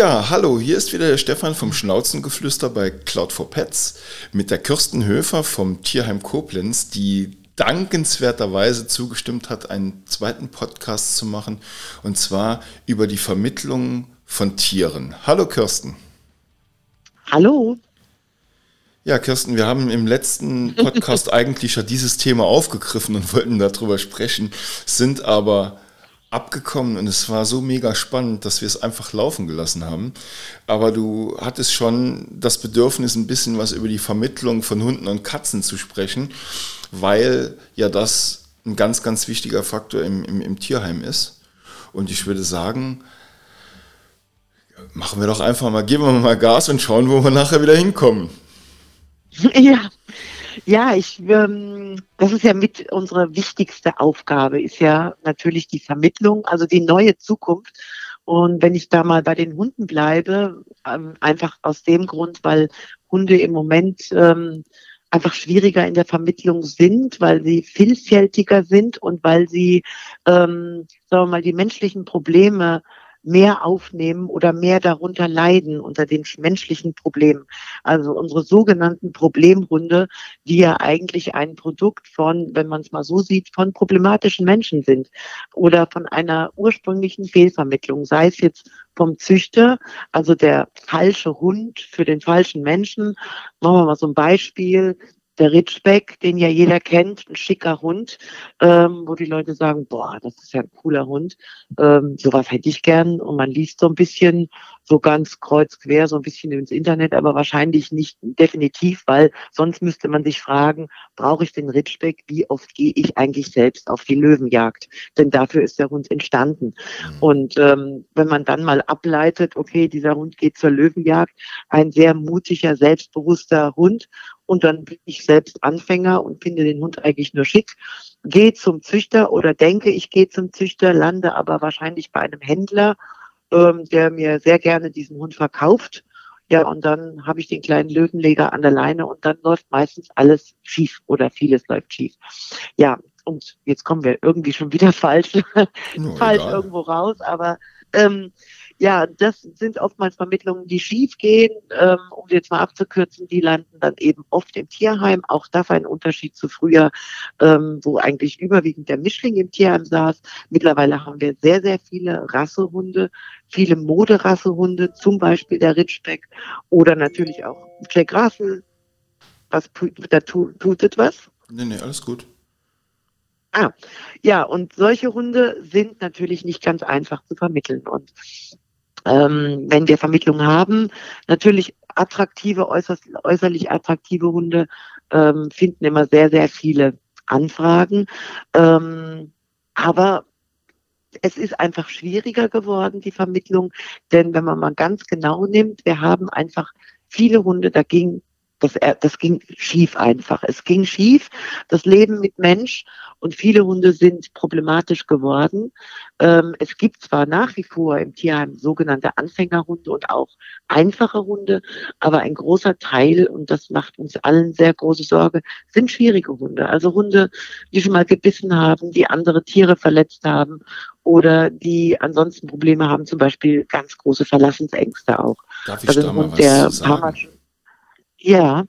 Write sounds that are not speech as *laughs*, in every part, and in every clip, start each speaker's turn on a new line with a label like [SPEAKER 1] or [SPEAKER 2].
[SPEAKER 1] Ja, hallo, hier ist wieder der Stefan vom Schnauzengeflüster bei Cloud for Pets mit der Kirsten Höfer vom Tierheim Koblenz, die dankenswerterweise zugestimmt hat, einen zweiten Podcast zu machen und zwar über die Vermittlung von Tieren. Hallo Kirsten.
[SPEAKER 2] Hallo.
[SPEAKER 1] Ja, Kirsten, wir haben im letzten Podcast *laughs* eigentlich ja dieses Thema aufgegriffen und wollten darüber sprechen, sind aber abgekommen und es war so mega spannend, dass wir es einfach laufen gelassen haben. Aber du hattest schon das Bedürfnis, ein bisschen was über die Vermittlung von Hunden und Katzen zu sprechen, weil ja das ein ganz, ganz wichtiger Faktor im, im, im Tierheim ist. Und ich würde sagen, machen wir doch einfach mal, geben wir mal Gas und schauen, wo wir nachher wieder hinkommen. *laughs*
[SPEAKER 2] Ja, ja, ich, ähm, das ist ja mit unsere wichtigste Aufgabe, ist ja natürlich die Vermittlung, also die neue Zukunft. Und wenn ich da mal bei den Hunden bleibe, ähm, einfach aus dem Grund, weil Hunde im Moment ähm, einfach schwieriger in der Vermittlung sind, weil sie vielfältiger sind und weil sie, ähm, sagen wir mal, die menschlichen Probleme mehr aufnehmen oder mehr darunter leiden unter den menschlichen Problemen. Also unsere sogenannten Problemhunde, die ja eigentlich ein Produkt von, wenn man es mal so sieht, von problematischen Menschen sind oder von einer ursprünglichen Fehlvermittlung, sei es jetzt vom Züchter, also der falsche Hund für den falschen Menschen. Machen wir mal so ein Beispiel der Ritschbeck, den ja jeder kennt, ein schicker Hund, ähm, wo die Leute sagen, boah, das ist ja ein cooler Hund, ähm, sowas hätte ich gern. Und man liest so ein bisschen, so ganz kreuz quer, so ein bisschen ins Internet, aber wahrscheinlich nicht definitiv, weil sonst müsste man sich fragen, brauche ich den Ritschbeck? Wie oft gehe ich eigentlich selbst auf die Löwenjagd? Denn dafür ist der Hund entstanden. Mhm. Und ähm, wenn man dann mal ableitet, okay, dieser Hund geht zur Löwenjagd, ein sehr mutiger, selbstbewusster Hund und dann bin ich selbst Anfänger und finde den Hund eigentlich nur schick, gehe zum Züchter oder denke, ich gehe zum Züchter, lande aber wahrscheinlich bei einem Händler, ähm, der mir sehr gerne diesen Hund verkauft. Ja, und dann habe ich den kleinen Löwenleger an der Leine und dann läuft meistens alles schief oder vieles läuft schief. Ja, und jetzt kommen wir irgendwie schon wieder *laughs* falsch, falsch irgendwo raus, aber ähm, ja, das sind oftmals Vermittlungen, die schief gehen. Ähm, um jetzt mal abzukürzen, die landen dann eben oft im Tierheim. Auch das ein Unterschied zu früher, ähm, wo eigentlich überwiegend der Mischling im Tierheim saß. Mittlerweile haben wir sehr, sehr viele Rassehunde, viele Moderassehunde, zum Beispiel der Ritschbeck oder natürlich auch Jack Russell. Was da tut, tut etwas?
[SPEAKER 1] Nee, nee, alles gut.
[SPEAKER 2] Ah, ja, und solche Hunde sind natürlich nicht ganz einfach zu vermitteln. Und ähm, wenn wir Vermittlung haben. Natürlich attraktive, äußerst, äußerlich attraktive Hunde ähm, finden immer sehr, sehr viele Anfragen. Ähm, aber es ist einfach schwieriger geworden, die Vermittlung, denn wenn man mal ganz genau nimmt, wir haben einfach viele Hunde, da ging das, das ging schief einfach. Es ging schief, das Leben mit Mensch und viele Hunde sind problematisch geworden. Ähm, es gibt zwar nach wie vor im Tierheim sogenannte Anfängerhunde und auch einfache Hunde, aber ein großer Teil, und das macht uns allen sehr große Sorge, sind schwierige Hunde. Also Hunde, die schon mal gebissen haben, die andere Tiere verletzt haben oder die ansonsten Probleme haben, zum Beispiel ganz große Verlassensängste auch.
[SPEAKER 1] Darf ich also da mal was sagen?
[SPEAKER 2] Ja.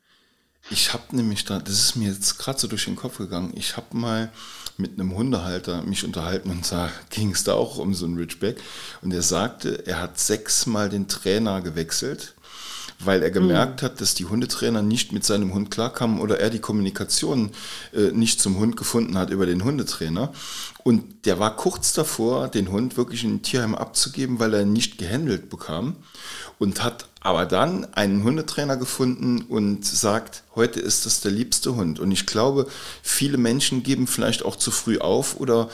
[SPEAKER 1] Ich habe nämlich da, das ist mir jetzt gerade so durch den Kopf gegangen, ich habe mal mit einem Hundehalter mich unterhalten und da *laughs* ging es da auch um so einen Ridgeback. Und er sagte, er hat sechsmal den Trainer gewechselt, weil er gemerkt mhm. hat, dass die Hundetrainer nicht mit seinem Hund klarkamen oder er die Kommunikation äh, nicht zum Hund gefunden hat über den Hundetrainer. Und der war kurz davor, den Hund wirklich in ein Tierheim abzugeben, weil er ihn nicht gehandelt bekam und hat aber dann einen Hundetrainer gefunden und sagt, heute ist das der liebste Hund. Und ich glaube, viele Menschen geben vielleicht auch zu früh auf oder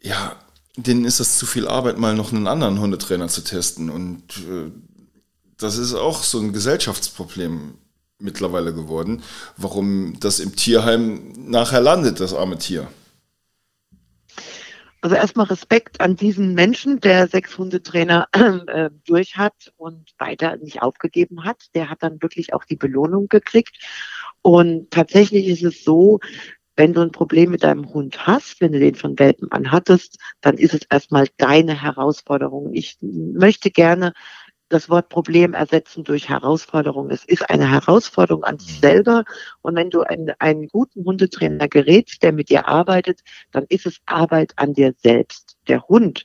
[SPEAKER 1] ja, denen ist das zu viel Arbeit, mal noch einen anderen Hundetrainer zu testen. Und äh, das ist auch so ein Gesellschaftsproblem mittlerweile geworden, warum das im Tierheim nachher landet, das arme Tier.
[SPEAKER 2] Also erstmal Respekt an diesen Menschen, der sechs Hundetrainer *clears throat* äh, durch hat und weiter nicht aufgegeben hat. Der hat dann wirklich auch die Belohnung gekriegt. Und tatsächlich ist es so, wenn du ein Problem mit deinem Hund hast, wenn du den von Welpen an hattest, dann ist es erstmal deine Herausforderung. Ich möchte gerne das Wort Problem ersetzen durch Herausforderung. Es ist eine Herausforderung an dich mhm. selber. Und wenn du einen, einen guten Hundetrainer gerätst, der mit dir arbeitet, dann ist es Arbeit an dir selbst. Der Hund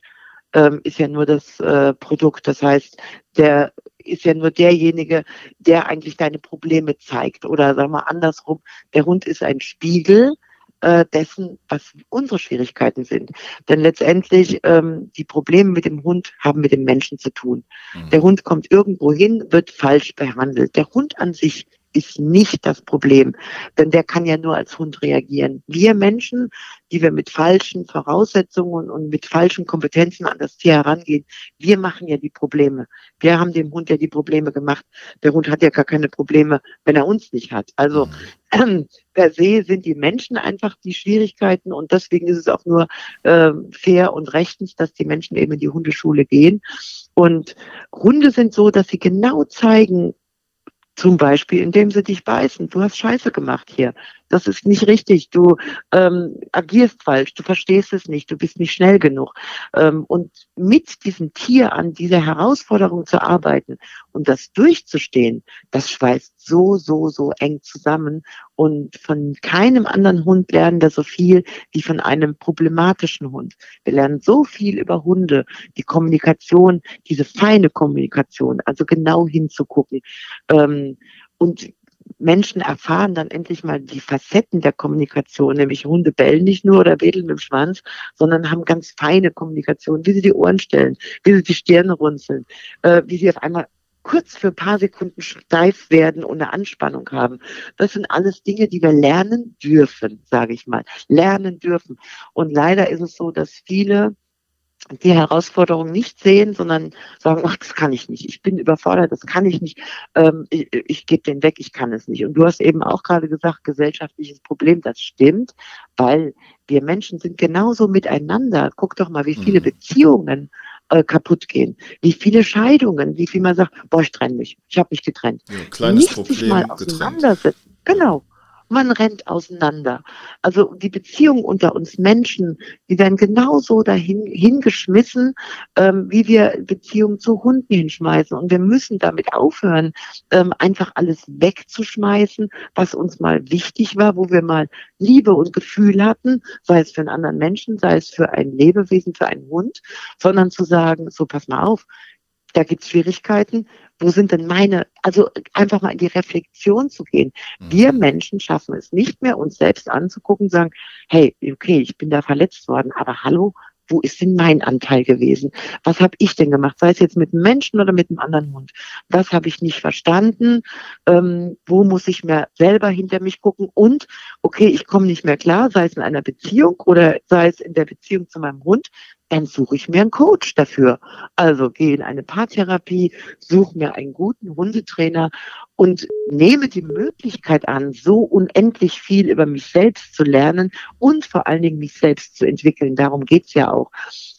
[SPEAKER 2] ähm, ist ja nur das äh, Produkt. Das heißt, der ist ja nur derjenige, der eigentlich deine Probleme zeigt. Oder sagen wir andersrum, der Hund ist ein Spiegel äh, dessen, was unsere Schwierigkeiten sind. Denn letztendlich ähm, die Probleme mit dem Hund haben mit dem Menschen zu tun. Mhm. Der Hund kommt irgendwo hin, wird falsch behandelt. Der Hund an sich ist nicht das Problem, denn der kann ja nur als Hund reagieren. Wir Menschen, die wir mit falschen Voraussetzungen und mit falschen Kompetenzen an das Tier herangehen, wir machen ja die Probleme. Wir haben dem Hund ja die Probleme gemacht. Der Hund hat ja gar keine Probleme, wenn er uns nicht hat. Also äh, per se sind die Menschen einfach die Schwierigkeiten und deswegen ist es auch nur äh, fair und rechtens, dass die Menschen eben in die Hundeschule gehen. Und Hunde sind so, dass sie genau zeigen, zum Beispiel, indem sie dich beißen. Du hast Scheiße gemacht hier. Das ist nicht richtig. Du ähm, agierst falsch. Du verstehst es nicht. Du bist nicht schnell genug. Ähm, und mit diesem Tier an dieser Herausforderung zu arbeiten und das durchzustehen, das schweißt so, so, so eng zusammen. Und von keinem anderen Hund lernen wir so viel wie von einem problematischen Hund. Wir lernen so viel über Hunde, die Kommunikation, diese feine Kommunikation, also genau hinzugucken. Ähm, und Menschen erfahren dann endlich mal die Facetten der Kommunikation, nämlich Hunde bellen nicht nur oder wedeln mit dem Schwanz, sondern haben ganz feine Kommunikation, wie sie die Ohren stellen, wie sie die Stirne runzeln, äh, wie sie auf einmal kurz für ein paar Sekunden steif werden und eine Anspannung haben. Das sind alles Dinge, die wir lernen dürfen, sage ich mal. Lernen dürfen. Und leider ist es so, dass viele die Herausforderung nicht sehen, sondern sagen, ach, das kann ich nicht, ich bin überfordert, das kann ich nicht, ähm, ich, ich gebe den weg, ich kann es nicht. Und du hast eben auch gerade gesagt, gesellschaftliches Problem, das stimmt, weil wir Menschen sind genauso miteinander. Guck doch mal, wie viele mhm. Beziehungen äh, kaputt gehen. Wie viele Scheidungen, wie viel man sagt, boah, ich trenne mich, ich habe mich getrennt.
[SPEAKER 1] Ja, kleines Nicht Problem sich mal
[SPEAKER 2] auseinandersetzen. Getrennt. Genau man rennt auseinander. Also die Beziehungen unter uns Menschen, die werden genauso dahin hingeschmissen, ähm, wie wir Beziehungen zu Hunden hinschmeißen. Und wir müssen damit aufhören, ähm, einfach alles wegzuschmeißen, was uns mal wichtig war, wo wir mal Liebe und Gefühl hatten, sei es für einen anderen Menschen, sei es für ein Lebewesen, für einen Hund, sondern zu sagen, so pass mal auf, da gibt es Schwierigkeiten. Wo sind denn meine, also einfach mal in die Reflexion zu gehen. Mhm. Wir Menschen schaffen es nicht mehr, uns selbst anzugucken, sagen, hey, okay, ich bin da verletzt worden, aber hallo, wo ist denn mein Anteil gewesen? Was habe ich denn gemacht? Sei es jetzt mit einem Menschen oder mit einem anderen Hund. Was habe ich nicht verstanden? Ähm, wo muss ich mir selber hinter mich gucken? Und, okay, ich komme nicht mehr klar, sei es in einer Beziehung oder sei es in der Beziehung zu meinem Hund dann suche ich mir einen Coach dafür. Also gehe in eine Paartherapie, suche mir einen guten Hundetrainer und nehme die Möglichkeit an, so unendlich viel über mich selbst zu lernen und vor allen Dingen mich selbst zu entwickeln. Darum geht's ja auch.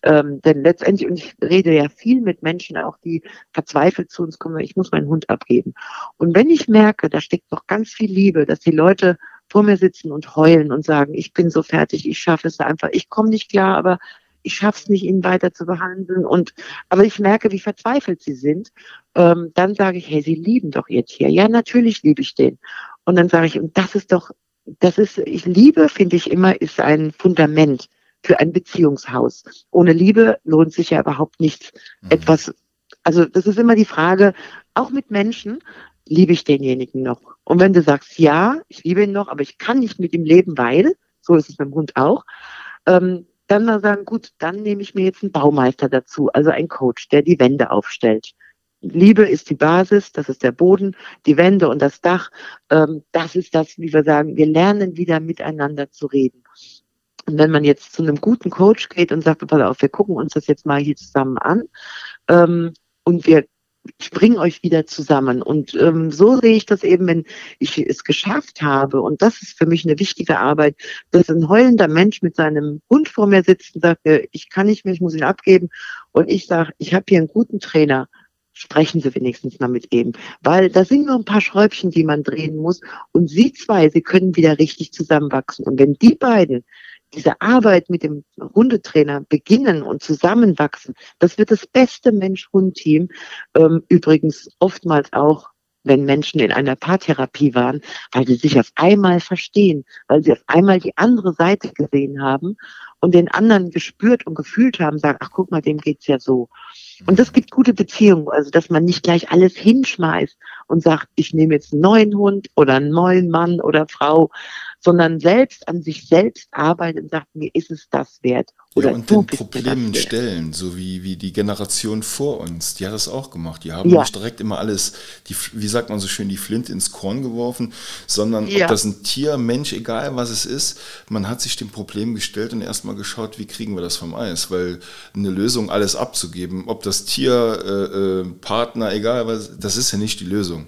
[SPEAKER 2] Ähm, denn letztendlich, und ich rede ja viel mit Menschen, auch die verzweifelt zu uns kommen, ich muss meinen Hund abgeben. Und wenn ich merke, da steckt noch ganz viel Liebe, dass die Leute vor mir sitzen und heulen und sagen, ich bin so fertig, ich schaffe es einfach, ich komme nicht klar, aber ich schaffe es nicht, ihn weiter zu behandeln. Und aber ich merke, wie verzweifelt sie sind. Ähm, dann sage ich, hey, sie lieben doch ihr Tier. Ja, natürlich liebe ich den. Und dann sage ich, und das ist doch, das ist, ich liebe, finde ich immer, ist ein Fundament für ein Beziehungshaus. Ohne Liebe lohnt sich ja überhaupt nichts. Mhm. Etwas, also das ist immer die Frage, auch mit Menschen, liebe ich denjenigen noch? Und wenn du sagst, ja, ich liebe ihn noch, aber ich kann nicht mit ihm leben, weil, so ist es beim Hund auch, ähm, dann mal sagen, gut, dann nehme ich mir jetzt einen Baumeister dazu, also einen Coach, der die Wände aufstellt. Liebe ist die Basis, das ist der Boden, die Wände und das Dach. Ähm, das ist das, wie wir sagen, wir lernen wieder miteinander zu reden. Und wenn man jetzt zu einem guten Coach geht und sagt, pass auf, wir gucken uns das jetzt mal hier zusammen an ähm, und wir ich bringe euch wieder zusammen. Und ähm, so sehe ich das eben, wenn ich es geschafft habe. Und das ist für mich eine wichtige Arbeit, dass ein heulender Mensch mit seinem Hund vor mir sitzt und sagt, ich kann nicht mehr, ich muss ihn abgeben. Und ich sage, ich habe hier einen guten Trainer. Sprechen Sie wenigstens mal mit ihm. Weil da sind nur ein paar Schräubchen, die man drehen muss. Und Sie zwei, Sie können wieder richtig zusammenwachsen. Und wenn die beiden diese Arbeit mit dem Hundetrainer beginnen und zusammenwachsen, das wird das beste Mensch-Hund-Team. Ähm, übrigens oftmals auch wenn Menschen in einer Paartherapie waren, weil sie sich auf einmal verstehen, weil sie auf einmal die andere Seite gesehen haben und den anderen gespürt und gefühlt haben, sagen, ach guck mal, dem geht's ja so. Und das gibt gute Beziehungen, also dass man nicht gleich alles hinschmeißt und sagt, ich nehme jetzt einen neuen Hund oder einen neuen Mann oder Frau, sondern selbst an sich selbst arbeitet und sagt, mir ist es das wert.
[SPEAKER 1] Oder ja, und den Problemen stellen, so wie, wie die Generation vor uns, die hat das auch gemacht. Die haben ja. nicht direkt immer alles, die, wie sagt man so schön, die Flint ins Korn geworfen, sondern ja. ob das ein Tier, Mensch, egal was es ist, man hat sich dem Problem gestellt und erstmal geschaut, wie kriegen wir das vom Eis, weil eine Lösung, alles abzugeben, ob das Tier, äh, äh, Partner, egal was, das ist ja nicht die Lösung.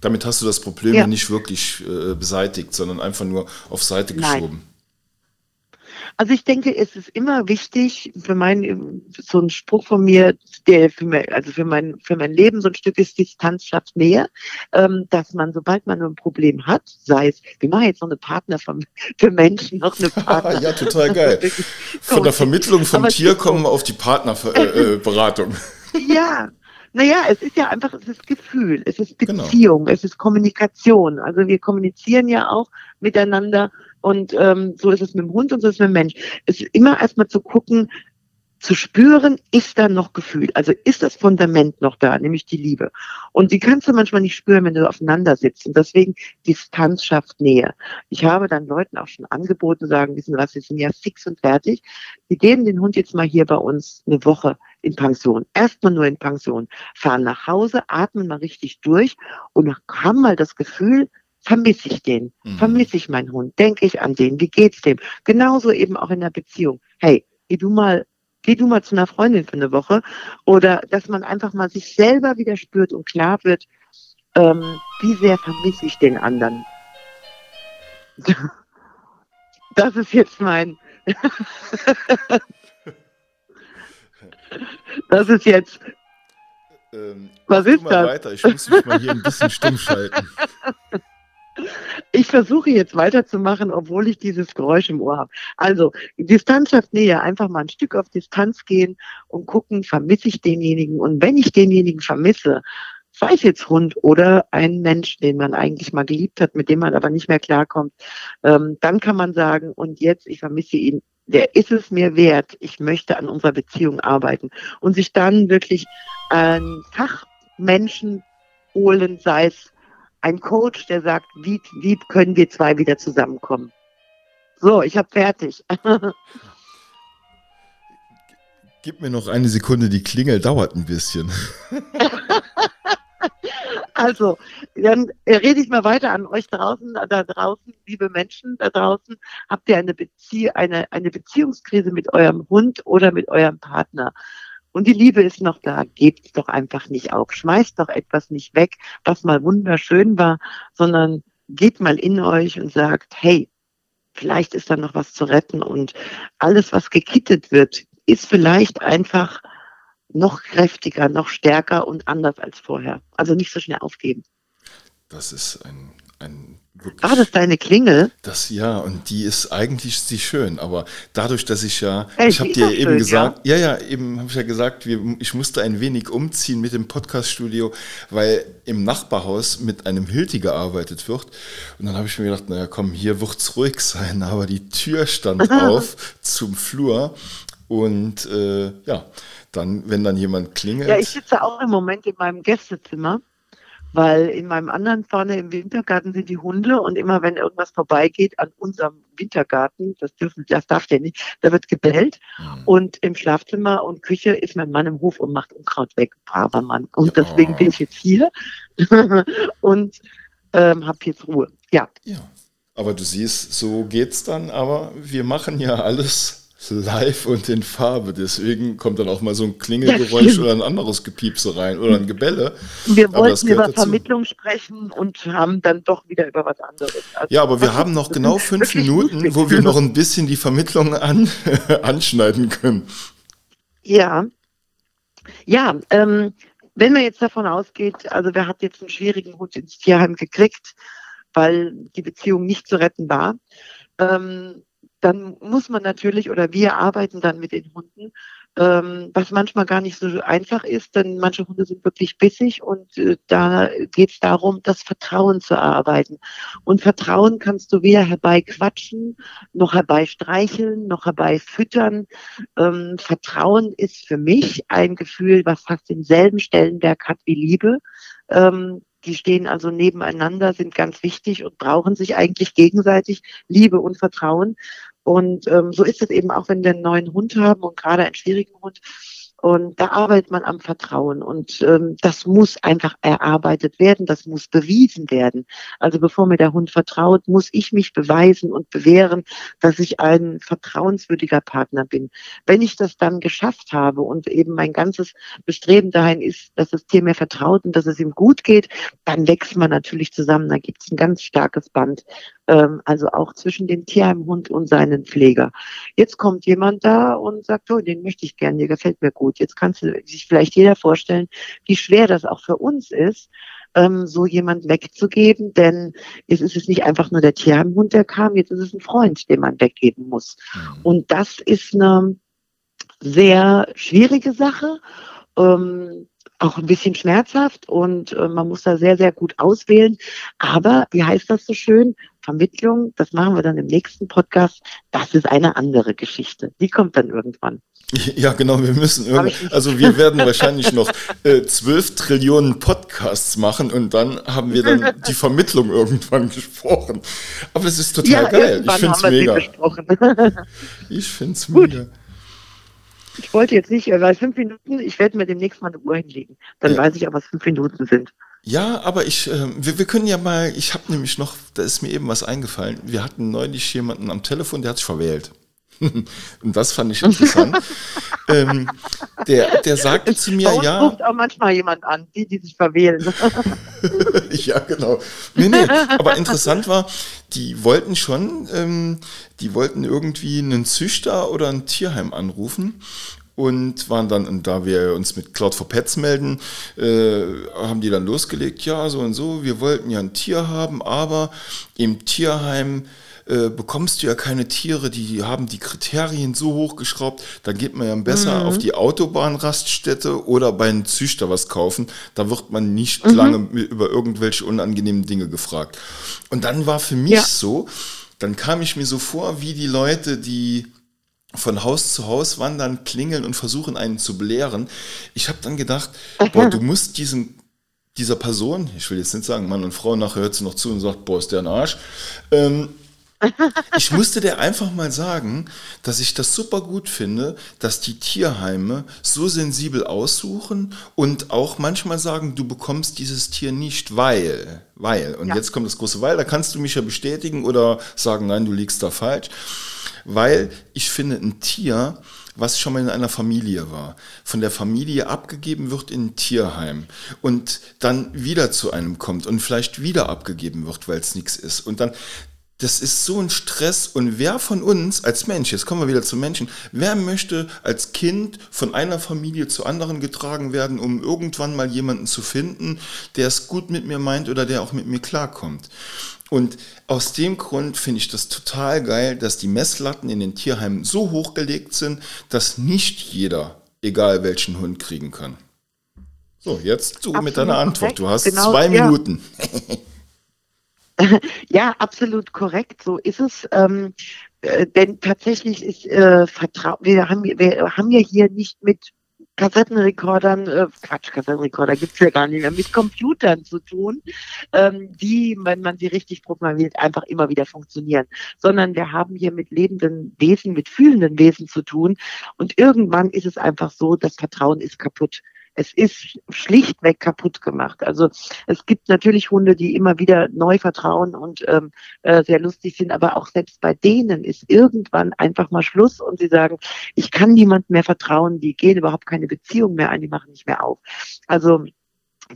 [SPEAKER 1] Damit hast du das Problem ja, nicht wirklich äh, beseitigt, sondern einfach nur auf Seite geschoben. Nein.
[SPEAKER 2] Also ich denke, es ist immer wichtig für mein so ein Spruch von mir, der für mein, also für mein für mein Leben so ein Stück ist Distanz schafft Nähe, ähm, dass man sobald man ein Problem hat, sei es, wir machen jetzt noch eine Partner von, *laughs* für Menschen noch eine *laughs* Partner.
[SPEAKER 1] ja, total geil. *laughs* Von der Vermittlung vom Aber Tier kommen wir auf die Partnerberatung.
[SPEAKER 2] Äh, äh ja, naja, es ist ja einfach, es ist Gefühl, es ist genau. Beziehung, genau. es ist Kommunikation. Also wir kommunizieren ja auch miteinander und ähm, so ist es mit dem Hund und so ist es mit dem Mensch. Es ist immer erstmal zu gucken, zu spüren, ist da noch Gefühl? Also ist das Fundament noch da, nämlich die Liebe? Und die kannst du manchmal nicht spüren, wenn du aufeinander sitzt. Und deswegen Distanz schafft Nähe. Ich habe dann Leuten auch schon angeboten, sagen, wissen was, wir sind ja fix und fertig. Wir geben den Hund jetzt mal hier bei uns eine Woche in Pension. Erstmal nur in Pension. Fahren nach Hause, atmen mal richtig durch und haben mal das Gefühl, vermisse ich den? Mhm. Vermisse ich meinen Hund? Denke ich an den? Wie geht's dem? Genauso eben auch in der Beziehung. Hey, geh du mal geh du mal zu einer Freundin für eine Woche. Oder dass man einfach mal sich selber wieder spürt und klar wird, ähm, wie sehr vermisse ich den anderen. *laughs* Das ist jetzt mein. *laughs* das ist jetzt.
[SPEAKER 1] Ähm, Was ist das? Weiter. Ich muss mich mal hier ein bisschen stumm schalten. *laughs*
[SPEAKER 2] Ich versuche jetzt weiterzumachen, obwohl ich dieses Geräusch im Ohr habe. Also Distanz schafft Nähe. Einfach mal ein Stück auf Distanz gehen und gucken, vermisse ich denjenigen. Und wenn ich denjenigen vermisse, sei es jetzt Hund oder ein Mensch, den man eigentlich mal geliebt hat, mit dem man aber nicht mehr klarkommt, ähm, dann kann man sagen, und jetzt, ich vermisse ihn, der ist es mir wert, ich möchte an unserer Beziehung arbeiten und sich dann wirklich einen Fachmenschen holen, sei es ein Coach, der sagt, wie, wie können wir zwei wieder zusammenkommen. So, ich habe fertig. *laughs*
[SPEAKER 1] Gib mir noch eine Sekunde, die Klingel dauert ein bisschen. *laughs*
[SPEAKER 2] also, dann rede ich mal weiter an euch draußen, da draußen, liebe Menschen da draußen. Habt ihr eine, Bezie eine, eine Beziehungskrise mit eurem Hund oder mit eurem Partner? Und die Liebe ist noch da. Gebt doch einfach nicht auf. Schmeißt doch etwas nicht weg, was mal wunderschön war, sondern geht mal in euch und sagt, hey, vielleicht ist da noch was zu retten und alles, was gekittet wird, ist vielleicht einfach noch kräftiger, noch stärker und anders als vorher. Also nicht so schnell aufgeben.
[SPEAKER 1] Das ist ein, ein
[SPEAKER 2] Wirklich, ah, das ist deine Klingel?
[SPEAKER 1] Das ja, und die ist eigentlich sie schön, aber dadurch, dass ich ja, hey, ich habe dir eben schön, gesagt, ja, ja, ja eben habe ich ja gesagt, wir, ich musste ein wenig umziehen mit dem Podcaststudio, weil im Nachbarhaus mit einem Hilti gearbeitet wird. Und dann habe ich mir gedacht, naja, komm, hier wird es ruhig *laughs* sein, aber die Tür stand *laughs* auf zum Flur und äh, ja, dann, wenn dann jemand klingelt.
[SPEAKER 2] Ja, ich sitze auch im Moment in meinem Gästezimmer weil in meinem anderen vorne im Wintergarten sind die Hunde und immer wenn irgendwas vorbeigeht an unserem Wintergarten, das dürfen, das darf der nicht, da wird gebellt mhm. und im Schlafzimmer und Küche ist mein Mann im Hof und macht Unkraut weg, braver Mann. Und ja. deswegen bin ich jetzt hier *laughs* und ähm, habe jetzt Ruhe. Ja.
[SPEAKER 1] Ja. Aber du siehst, so geht's dann, aber wir machen ja alles live und in Farbe. Deswegen kommt dann auch mal so ein Klingelgeräusch oder ein anderes Gepiepse rein oder ein Gebelle.
[SPEAKER 2] Wir wollten über dazu. Vermittlung sprechen und haben dann doch wieder über was anderes.
[SPEAKER 1] Also ja, aber wir haben noch genau fünf Minuten, wo wir noch ein bisschen die Vermittlung an, *laughs* anschneiden können.
[SPEAKER 2] Ja. Ja, ähm, wenn man jetzt davon ausgeht, also wer hat jetzt einen schwierigen Hund ins Tierheim gekriegt, weil die Beziehung nicht zu retten war, ähm, dann muss man natürlich oder wir arbeiten dann mit den Hunden ähm, was manchmal gar nicht so einfach ist, denn manche Hunde sind wirklich bissig und äh, da geht es darum, das Vertrauen zu erarbeiten. Und Vertrauen kannst du weder herbeiquatschen, noch herbeistreicheln, noch herbeifüttern. Ähm, Vertrauen ist für mich ein Gefühl, was fast denselben Stellenberg hat wie Liebe. Ähm, die stehen also nebeneinander, sind ganz wichtig und brauchen sich eigentlich gegenseitig Liebe und Vertrauen. Und ähm, so ist es eben auch, wenn wir einen neuen Hund haben und gerade einen schwierigen Hund. Und da arbeitet man am Vertrauen. Und ähm, das muss einfach erarbeitet werden, das muss bewiesen werden. Also bevor mir der Hund vertraut, muss ich mich beweisen und bewähren, dass ich ein vertrauenswürdiger Partner bin. Wenn ich das dann geschafft habe und eben mein ganzes Bestreben dahin ist, dass das Tier mir vertraut und dass es ihm gut geht, dann wächst man natürlich zusammen. Da gibt es ein ganz starkes Band ähm, also auch zwischen dem Tierheimhund und seinen Pfleger. Jetzt kommt jemand da und sagt, oh, den möchte ich gerne, der gefällt mir gut. Jetzt kannst du sich vielleicht jeder vorstellen, wie schwer das auch für uns ist, ähm, so jemand wegzugeben, denn jetzt ist es nicht einfach nur der Tierheimhund, der kam, jetzt ist es ein Freund, den man weggeben muss. Mhm. Und das ist eine sehr schwierige Sache. Ähm, auch ein bisschen schmerzhaft und äh, man muss da sehr, sehr gut auswählen. Aber wie heißt das so schön? Vermittlung, das machen wir dann im nächsten Podcast. Das ist eine andere Geschichte. Die kommt dann irgendwann. *laughs*
[SPEAKER 1] Ja, genau, wir müssen irgendwann, also wir werden wahrscheinlich noch äh, zwölf äh, Trillionen Podcasts machen und dann haben wir dann die *laughs* Vermittlung irgendwann gesprochen. Aber das ist total ja, geil. Ich finde es mega. *laughs* ich finde es mega.
[SPEAKER 2] Ich wollte jetzt nicht, weil fünf Minuten, ich werde mir demnächst mal eine Uhr hinlegen. Dann ja. weiß ich auch, was fünf Minuten sind.
[SPEAKER 1] Ja, aber ich, äh, wir, wir können ja mal, ich habe nämlich noch, da ist mir eben was eingefallen. Wir hatten neulich jemanden am Telefon, der hat sich verwählt. *laughs* Und das fand ich interessant. *laughs* ähm, der, der sagte zu mir, ja.
[SPEAKER 2] ruft auch manchmal jemand an, die, die sich verwählen. *laughs*
[SPEAKER 1] ja, genau. Nee, nee. Aber interessant war, die wollten schon, ähm, die wollten irgendwie einen Züchter oder ein Tierheim anrufen und waren dann, und da wir uns mit Cloud for Pets melden, äh, haben die dann losgelegt, ja, so und so, wir wollten ja ein Tier haben, aber im Tierheim äh, bekommst du ja keine Tiere, die haben die Kriterien so hochgeschraubt, da geht man ja besser mhm. auf die Autobahnraststätte oder bei einem Züchter was kaufen. Da wird man nicht mhm. lange über irgendwelche unangenehmen Dinge gefragt. Und dann war für mich ja. so, dann kam ich mir so vor, wie die Leute, die von Haus zu Haus wandern, klingeln und versuchen einen zu belehren. Ich habe dann gedacht, boah, du musst diesem dieser Person, ich will jetzt nicht sagen Mann und Frau, nachher hört sie noch zu und sagt, boah, ist der ein Arsch. Ähm, ich musste dir einfach mal sagen, dass ich das super gut finde, dass die Tierheime so sensibel aussuchen und auch manchmal sagen, du bekommst dieses Tier nicht, weil, weil. Und ja. jetzt kommt das große Weil, da kannst du mich ja bestätigen oder sagen, nein, du liegst da falsch. Weil ich finde, ein Tier, was schon mal in einer Familie war, von der Familie abgegeben wird in ein Tierheim und dann wieder zu einem kommt und vielleicht wieder abgegeben wird, weil es nichts ist. Und dann, das ist so ein Stress. Und wer von uns als Mensch, jetzt kommen wir wieder zum Menschen, wer möchte als Kind von einer Familie zu anderen getragen werden, um irgendwann mal jemanden zu finden, der es gut mit mir meint oder der auch mit mir klarkommt? Und aus dem Grund finde ich das total geil, dass die Messlatten in den Tierheimen so hochgelegt sind, dass nicht jeder, egal welchen Hund, kriegen kann. So, jetzt du Absolut mit deiner Antwort. Du hast genau, zwei Minuten. *laughs* *laughs* Ja.
[SPEAKER 2] absolut korrekt, so ist es. Ähm, äh, denn tatsächlich ist äh, Vertrauen, wir haben, wir haben ja hier nicht mit Kassettenrekordern, äh, Quatsch, Kassettenrekorder gibt's ja gar nicht mehr, mit Computern zu tun, ähm, die, wenn man sie richtig programmiert, einfach immer wieder funktionieren. Sondern wir haben hier mit lebenden Wesen, mit fühlenden Wesen zu tun. Und irgendwann ist es einfach so, das Vertrauen ist kaputt es ist schlichtweg kaputt gemacht. Also es gibt natürlich Hunde, die immer wieder neu vertrauen und ähm, äh, sehr lustig sind, aber auch selbst bei denen ist irgendwann einfach mal Schluss und sie sagen, ich kann niemand mehr vertrauen, die gehen überhaupt keine Beziehung mehr ein, die machen nicht mehr auf. Also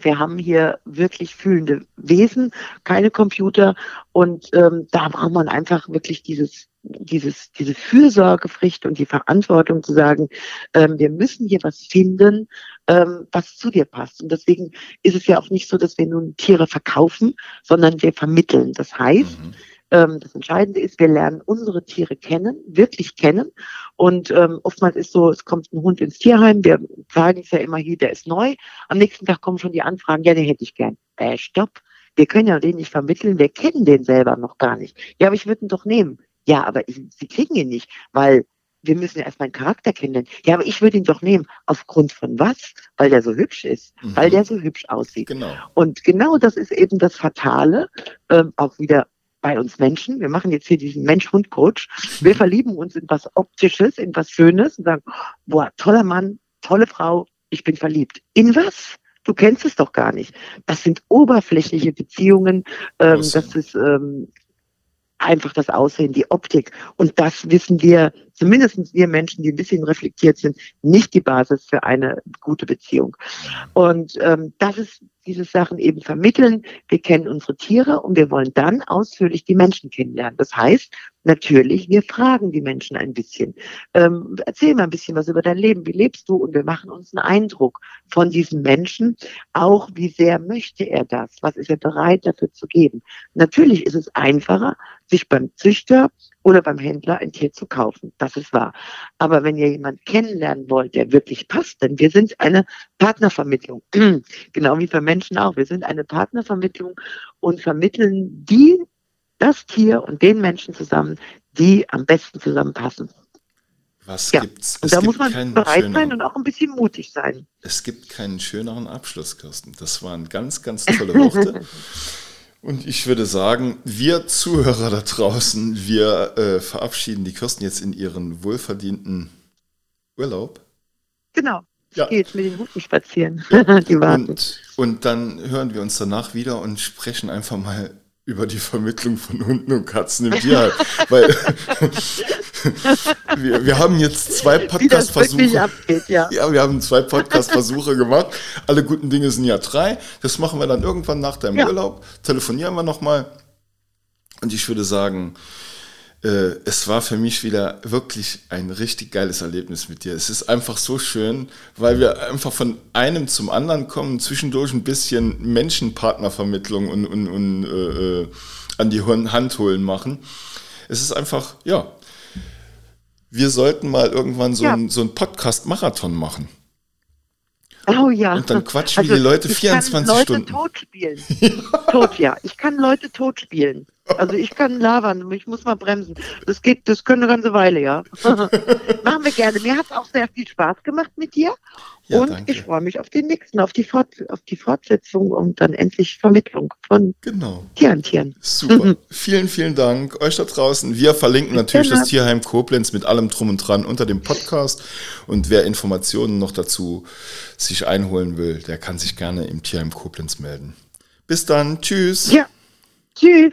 [SPEAKER 2] wir haben hier wirklich fühlende Wesen, keine Computer und ähm, da braucht man einfach wirklich dieses dieses, diese Fürsorgepflicht und die Verantwortung zu sagen, ähm, wir müssen hier was finden, ähm, was zu dir passt. Und deswegen ist es ja auch nicht so, dass wir nun Tiere verkaufen, sondern wir vermitteln. Das heißt, mhm. ähm, das Entscheidende ist, wir lernen unsere Tiere kennen, wirklich kennen. Und ähm, oftmals ist so, es kommt ein Hund ins Tierheim, wir zeigen es ja immer hier, der ist neu. Am nächsten Tag kommen schon die Anfragen, ja, den hätte ich gern. Äh, stopp. Wir können ja den nicht vermitteln, wir kennen den selber noch gar nicht. Ja, aber ich würde ihn doch nehmen. Ja, aber ich, Sie kriegen ihn nicht, weil wir müssen ja erstmal einen Charakter kennen. Ja, aber ich würde ihn doch nehmen. Aufgrund von was? Weil der so hübsch ist, mhm. weil der so hübsch aussieht. Genau. Und genau das ist eben das Fatale, ähm, auch wieder bei uns Menschen. Wir machen jetzt hier diesen Mensch-Hund-Coach. Wir verlieben uns in was Optisches, in was Schönes und sagen, boah, toller Mann, tolle Frau, ich bin verliebt. In was? Du kennst es doch gar nicht. Das sind oberflächliche Beziehungen. Ähm, das ist ähm, einfach das Aussehen, die Optik. Und das wissen wir, zumindest wir Menschen, die ein bisschen reflektiert sind, nicht die Basis für eine gute Beziehung. Und ähm, das ist diese Sachen eben vermitteln. Wir kennen unsere Tiere und wir wollen dann ausführlich die Menschen kennenlernen. Das heißt, natürlich, wir fragen die Menschen ein bisschen. Ähm, erzähl mal ein bisschen was über dein Leben. Wie lebst du? Und wir machen uns einen Eindruck von diesem Menschen. Auch wie sehr möchte er das? Was ist er bereit dafür zu geben? Natürlich ist es einfacher, sich beim Züchter oder beim Händler ein Tier zu kaufen. Das ist wahr. Aber wenn ihr jemanden kennenlernen wollt, der wirklich passt, denn wir sind eine Partnervermittlung, *clears throat* genau wie für Menschen auch. Wir sind eine Partnervermittlung und vermitteln die, das Tier und den Menschen zusammen, die am besten zusammenpassen.
[SPEAKER 1] Was ja. gibt's?
[SPEAKER 2] Es und da muss man bereit sein und auch ein bisschen mutig sein.
[SPEAKER 1] Es gibt keinen schöneren Abschluss, Kirsten. Das waren ganz, ganz tolle Worte. *laughs* Und ich würde sagen, wir Zuhörer da draußen, wir äh, verabschieden die Kirsten jetzt in ihren wohlverdienten Urlaub.
[SPEAKER 2] Genau. Ja. Geht mit den Hunden spazieren.
[SPEAKER 1] Ja. *laughs* die warten. Und, und dann hören wir uns danach wieder und sprechen einfach mal über die Vermittlung von Hunden und Katzen im Tierheim. Weil *laughs* wir, wir haben jetzt zwei Podcast-Versuche. Ja. ja, wir haben zwei Podcast-Versuche gemacht. Alle guten Dinge sind ja drei. Das machen wir dann irgendwann nach deinem ja. Urlaub. Telefonieren wir nochmal. Und ich würde sagen, äh, es war für mich wieder wirklich ein richtig geiles Erlebnis mit dir. Es ist einfach so schön, weil wir einfach von einem zum anderen kommen, zwischendurch ein bisschen Menschenpartnervermittlung und, und, und äh, äh an die Hand holen machen. Es ist einfach, ja, wir sollten mal irgendwann so ja. einen so Podcast-Marathon machen.
[SPEAKER 2] Oh ja.
[SPEAKER 1] Und dann quatschen also, die Leute 24 Leute Stunden.
[SPEAKER 2] Ich kann Leute tot spielen. tot, ja. Ich kann Leute tot spielen. Also ich kann labern, ich muss mal bremsen. Das geht, das können eine ganze Weile, ja. *laughs* Machen wir gerne. Mir hat es auch sehr viel Spaß gemacht mit dir. Ja, und danke. ich freue mich auf den nächsten, auf die, Fort, auf die Fortsetzung und dann endlich Vermittlung von
[SPEAKER 1] genau.
[SPEAKER 2] Tieren, Tieren.
[SPEAKER 1] Super. *laughs* vielen, vielen Dank euch da draußen. Wir verlinken natürlich das Tierheim Koblenz mit allem drum und dran unter dem Podcast. Und wer Informationen noch dazu sich einholen will, der kann sich gerne im Tierheim Koblenz melden. Bis dann. Tschüss.
[SPEAKER 2] Ja. Tschüss.